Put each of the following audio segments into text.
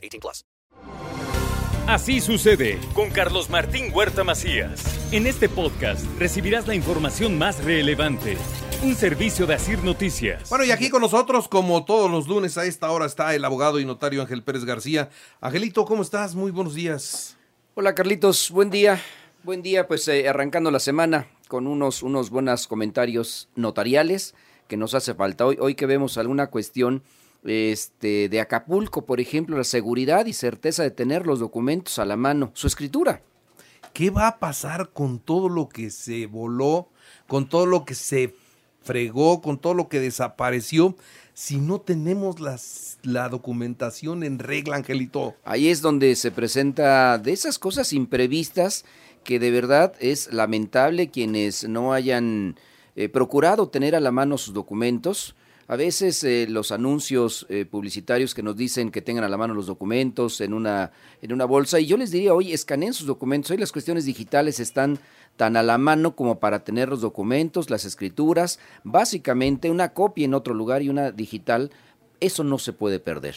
18 plus. Así sucede con Carlos Martín Huerta Macías. En este podcast recibirás la información más relevante. Un servicio de Asir Noticias. Bueno, y aquí con nosotros, como todos los lunes a esta hora, está el abogado y notario Ángel Pérez García. Angelito, ¿cómo estás? Muy buenos días. Hola Carlitos, buen día. Buen día, pues eh, arrancando la semana con unos, unos buenos comentarios notariales que nos hace falta. Hoy, hoy que vemos alguna cuestión este, de Acapulco, por ejemplo, la seguridad y certeza de tener los documentos a la mano, su escritura. ¿Qué va a pasar con todo lo que se voló, con todo lo que se fregó, con todo lo que desapareció, si no tenemos las, la documentación en regla, Angelito? Ahí es donde se presenta de esas cosas imprevistas que de verdad es lamentable quienes no hayan eh, procurado tener a la mano sus documentos. A veces eh, los anuncios eh, publicitarios que nos dicen que tengan a la mano los documentos en una, en una bolsa, y yo les diría, hoy escaneen sus documentos, hoy las cuestiones digitales están tan a la mano como para tener los documentos, las escrituras, básicamente una copia en otro lugar y una digital, eso no se puede perder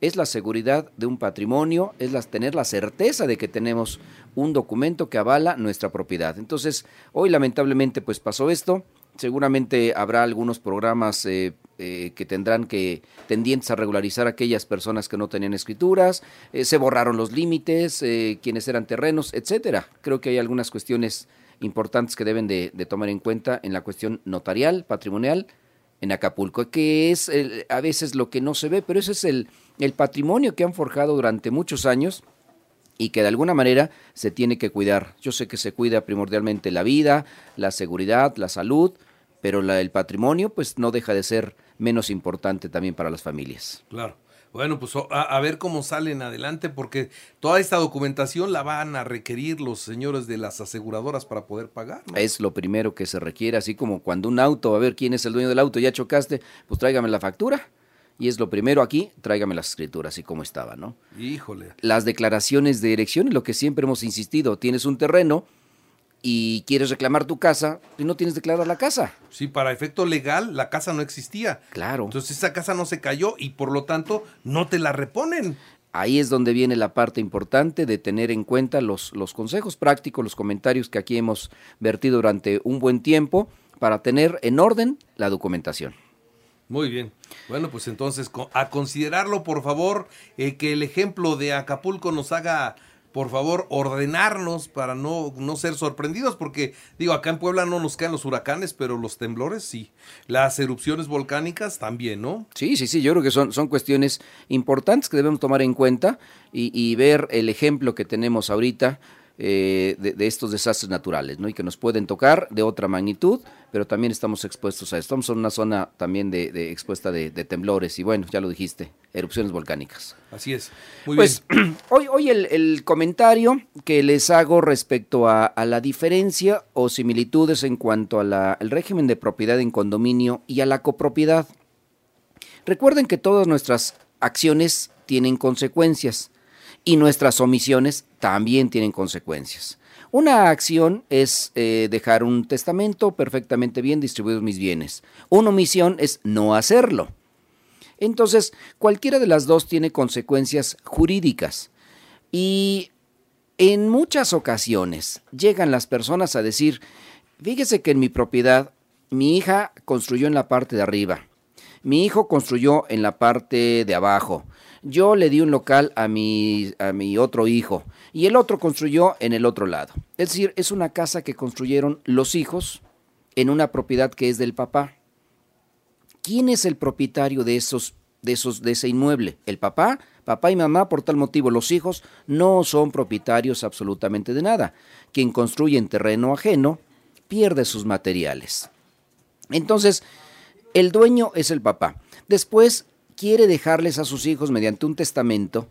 es la seguridad de un patrimonio, es la, tener la certeza de que tenemos un documento que avala nuestra propiedad. Entonces, hoy lamentablemente pues pasó esto. Seguramente habrá algunos programas eh, eh, que tendrán que tendientes a regularizar a aquellas personas que no tenían escrituras, eh, se borraron los límites, quienes eran terrenos, etcétera. Creo que hay algunas cuestiones importantes que deben de, tomar en cuenta en la cuestión notarial, patrimonial, en Acapulco, que es a veces lo que no se ve, pero ese es el, el patrimonio que han forjado durante muchos años y que de alguna manera se tiene que cuidar. Yo sé que se cuida primordialmente la vida, la seguridad, la salud, pero la, el patrimonio pues no deja de ser menos importante también para las familias. Claro. Bueno, pues a, ver cómo salen adelante, porque toda esta documentación la van a requerir los señores de las aseguradoras para poder pagar. Es lo primero que se requiere, así como cuando un auto, a ver quién es el dueño del auto, ya chocaste, pues tráigame la factura. Y es lo primero aquí, tráigame las escrituras, así como estaba, ¿no? Híjole. Las declaraciones de dirección, lo que siempre hemos insistido, tienes un terreno, y quieres reclamar tu casa y no tienes declarada la casa. Sí, para efecto legal la casa no existía. Claro. Entonces esa casa no se cayó y por lo tanto no te la reponen. Ahí es donde viene la parte importante de tener en cuenta los, los consejos prácticos, los comentarios que aquí hemos vertido durante un buen tiempo para tener en orden la documentación. Muy bien. Bueno, pues entonces a considerarlo, por favor, eh, que el ejemplo de Acapulco nos haga por favor, ordenarnos para no, no ser sorprendidos, porque digo, acá en Puebla no nos caen los huracanes, pero los temblores sí. Las erupciones volcánicas también, ¿no? Sí, sí, sí, yo creo que son, son cuestiones importantes que debemos tomar en cuenta y, y ver el ejemplo que tenemos ahorita eh, de, estos desastres naturales, ¿no? Y que nos pueden tocar de otra magnitud, pero también estamos expuestos a esto. Estamos en una zona también de, expuesta de, temblores y bueno, ya lo dijiste, erupciones volcánicas. Así es. Muy pues hoy, hoy el, comentario que les hago respecto a, la diferencia o similitudes en cuanto al régimen de propiedad en condominio y a la copropiedad. Recuerden que todas nuestras acciones tienen consecuencias y nuestras omisiones también tienen consecuencias. Una acción es eh, dejar un testamento perfectamente bien distribuidos mis bienes. Una omisión es no hacerlo. Entonces, cualquiera de las dos tiene consecuencias jurídicas. Y en muchas ocasiones llegan las personas a decir, fíjese que en mi propiedad mi hija construyó en la parte de arriba, mi hijo construyó en la parte de abajo, yo le di un local a mi, a mi otro hijo y el otro construyó en el otro lado. Es decir, es una casa que construyeron los hijos en una propiedad que es del papá. ¿Quién es el propietario de esos de esos de ese inmueble? El papá, papá y mamá por tal motivo los hijos no son propietarios absolutamente de nada. Quien construye en terreno ajeno pierde sus materiales. Entonces, el dueño es el papá. Después quiere dejarles a sus hijos mediante un testamento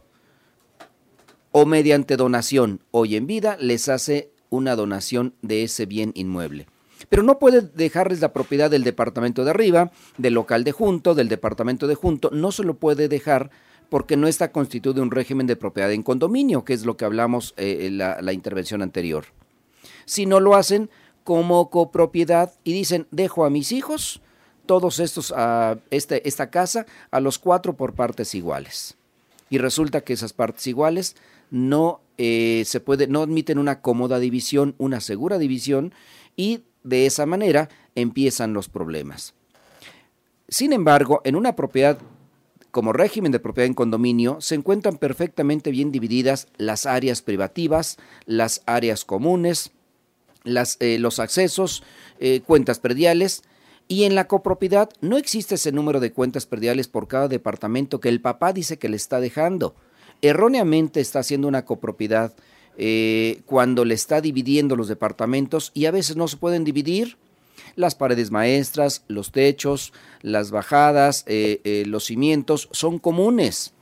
o mediante donación, hoy en vida, les hace una donación de ese bien inmueble. Pero no puede dejarles la propiedad del departamento de arriba, del local de junto, del departamento de junto, no se lo puede dejar porque no está constituido un régimen de propiedad en condominio, que es lo que hablamos eh, en la, la intervención anterior. Si no lo hacen como copropiedad y dicen, dejo a mis hijos todos estos, a este, esta casa, a los cuatro por partes iguales. Y resulta que esas partes iguales no eh, se puede, no admiten una cómoda división, una segura división, y de esa manera empiezan los problemas. Sin embargo, en una propiedad como régimen de propiedad en condominio, se encuentran perfectamente bien divididas las áreas privativas, las áreas comunes, las, eh, los accesos, eh, cuentas prediales, y en la copropiedad no existe ese número de cuentas prediales por cada departamento que el papá dice que le está dejando. Erróneamente está haciendo una copropiedad eh, cuando le está dividiendo los departamentos y a veces no se pueden dividir. Las paredes maestras, los techos, las bajadas, eh, eh, los cimientos son comunes.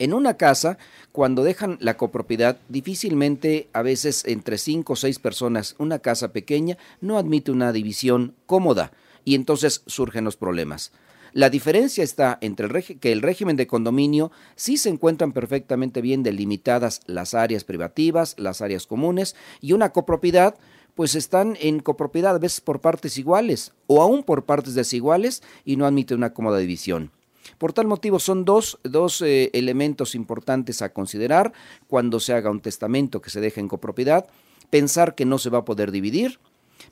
En una casa, cuando dejan la copropiedad, difícilmente, a veces entre cinco o seis personas, una casa pequeña no admite una división cómoda y entonces surgen los problemas. La diferencia está entre el que el régimen de condominio sí se encuentran perfectamente bien delimitadas las áreas privativas, las áreas comunes y una copropiedad pues están en copropiedad a veces por partes iguales o aún por partes desiguales y no admite una cómoda división. Por tal motivo son dos, dos eh, elementos importantes a considerar cuando se haga un testamento que se deje en copropiedad. Pensar que no se va a poder dividir,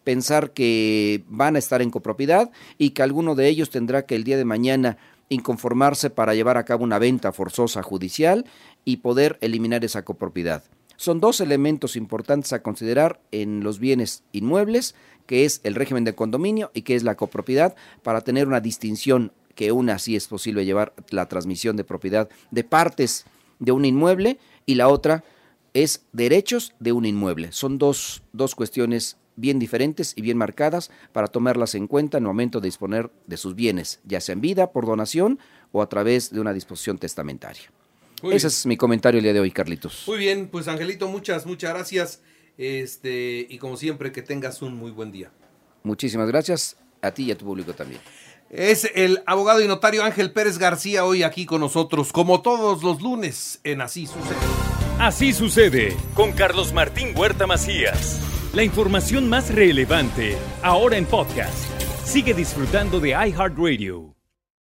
pensar que van a estar en copropiedad y que alguno de ellos tendrá que el día de mañana inconformarse para llevar a cabo una venta forzosa judicial y poder eliminar esa copropiedad. Son dos elementos importantes a considerar en los bienes inmuebles, que es el régimen de condominio y que es la copropiedad, para tener una distinción que una sí es posible llevar la transmisión de propiedad de partes de un inmueble y la otra es derechos de un inmueble. Son dos, dos cuestiones bien diferentes y bien marcadas para tomarlas en cuenta en el momento de disponer de sus bienes, ya sea en vida, por donación o a través de una disposición testamentaria. Muy Ese bien. es mi comentario el día de hoy, Carlitos. Muy bien, pues Angelito, muchas, muchas gracias. Este, y como siempre, que tengas un muy buen día. Muchísimas gracias a ti y a tu público también. Es el abogado y notario Ángel Pérez García hoy aquí con nosotros, como todos los lunes en Así Sucede. Así sucede con Carlos Martín Huerta Macías. La información más relevante ahora en podcast. Sigue disfrutando de iHeartRadio.